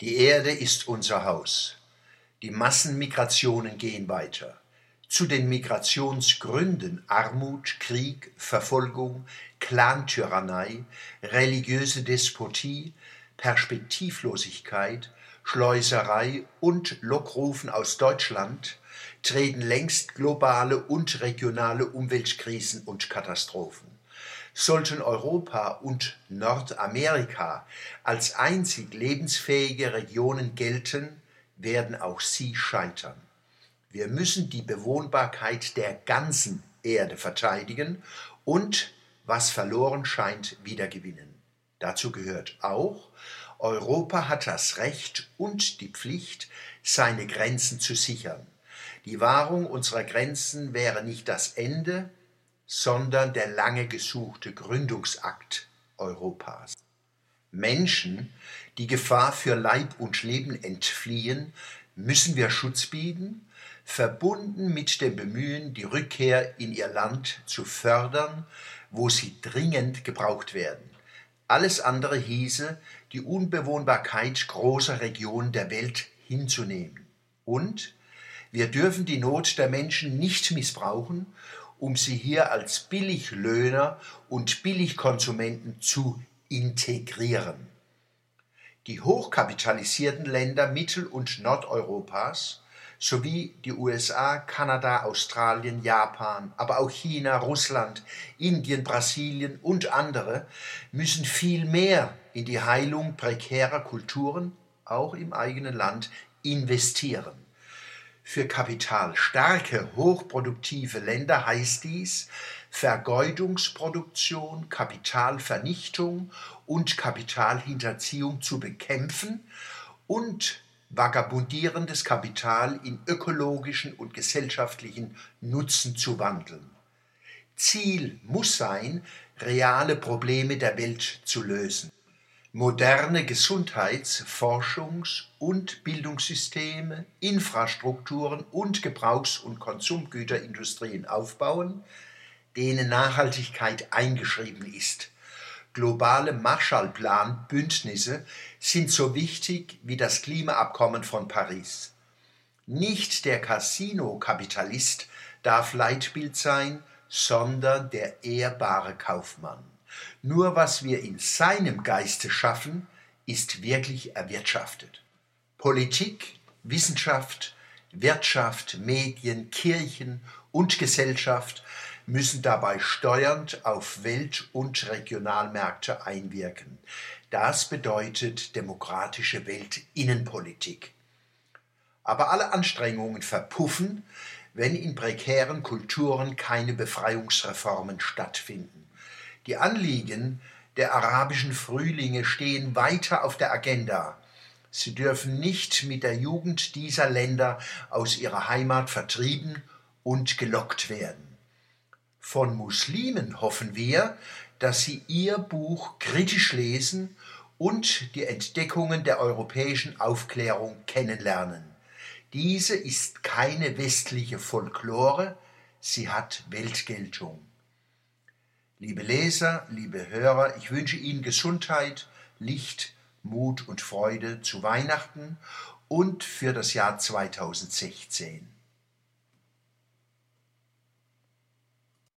Die Erde ist unser Haus. Die Massenmigrationen gehen weiter. Zu den Migrationsgründen Armut, Krieg, Verfolgung, Clantyrannei, religiöse Despotie, Perspektivlosigkeit, Schleuserei und Lockrufen aus Deutschland treten längst globale und regionale Umweltkrisen und Katastrophen. Sollten Europa und Nordamerika als einzig lebensfähige Regionen gelten, werden auch sie scheitern. Wir müssen die Bewohnbarkeit der ganzen Erde verteidigen und, was verloren scheint, wiedergewinnen. Dazu gehört auch, Europa hat das Recht und die Pflicht, seine Grenzen zu sichern. Die Wahrung unserer Grenzen wäre nicht das Ende, sondern der lange gesuchte Gründungsakt Europas. Menschen, die Gefahr für Leib und Leben entfliehen, müssen wir Schutz bieten, verbunden mit dem Bemühen, die Rückkehr in ihr Land zu fördern, wo sie dringend gebraucht werden. Alles andere hieße, die Unbewohnbarkeit großer Regionen der Welt hinzunehmen. Und wir dürfen die Not der Menschen nicht missbrauchen, um sie hier als Billiglöhner und Billigkonsumenten zu integrieren. Die hochkapitalisierten Länder Mittel- und Nordeuropas sowie die USA, Kanada, Australien, Japan, aber auch China, Russland, Indien, Brasilien und andere müssen viel mehr in die Heilung prekärer Kulturen, auch im eigenen Land, investieren. Für kapitalstarke, hochproduktive Länder heißt dies Vergeudungsproduktion, Kapitalvernichtung und Kapitalhinterziehung zu bekämpfen und vagabundierendes Kapital in ökologischen und gesellschaftlichen Nutzen zu wandeln. Ziel muss sein, reale Probleme der Welt zu lösen moderne Gesundheits-, Forschungs- und Bildungssysteme, Infrastrukturen und Gebrauchs- und Konsumgüterindustrien aufbauen, denen Nachhaltigkeit eingeschrieben ist. Globale Marshallplan-Bündnisse sind so wichtig wie das Klimaabkommen von Paris. Nicht der Casino-Kapitalist darf Leitbild sein, sondern der ehrbare Kaufmann. Nur was wir in seinem Geiste schaffen, ist wirklich erwirtschaftet. Politik, Wissenschaft, Wirtschaft, Medien, Kirchen und Gesellschaft müssen dabei steuernd auf Welt- und Regionalmärkte einwirken. Das bedeutet demokratische Weltinnenpolitik. Aber alle Anstrengungen verpuffen, wenn in prekären Kulturen keine Befreiungsreformen stattfinden. Die Anliegen der arabischen Frühlinge stehen weiter auf der Agenda. Sie dürfen nicht mit der Jugend dieser Länder aus ihrer Heimat vertrieben und gelockt werden. Von Muslimen hoffen wir, dass sie ihr Buch kritisch lesen und die Entdeckungen der europäischen Aufklärung kennenlernen. Diese ist keine westliche Folklore, sie hat Weltgeltung. Liebe Leser, liebe Hörer, ich wünsche Ihnen Gesundheit, Licht, Mut und Freude zu Weihnachten und für das Jahr 2016.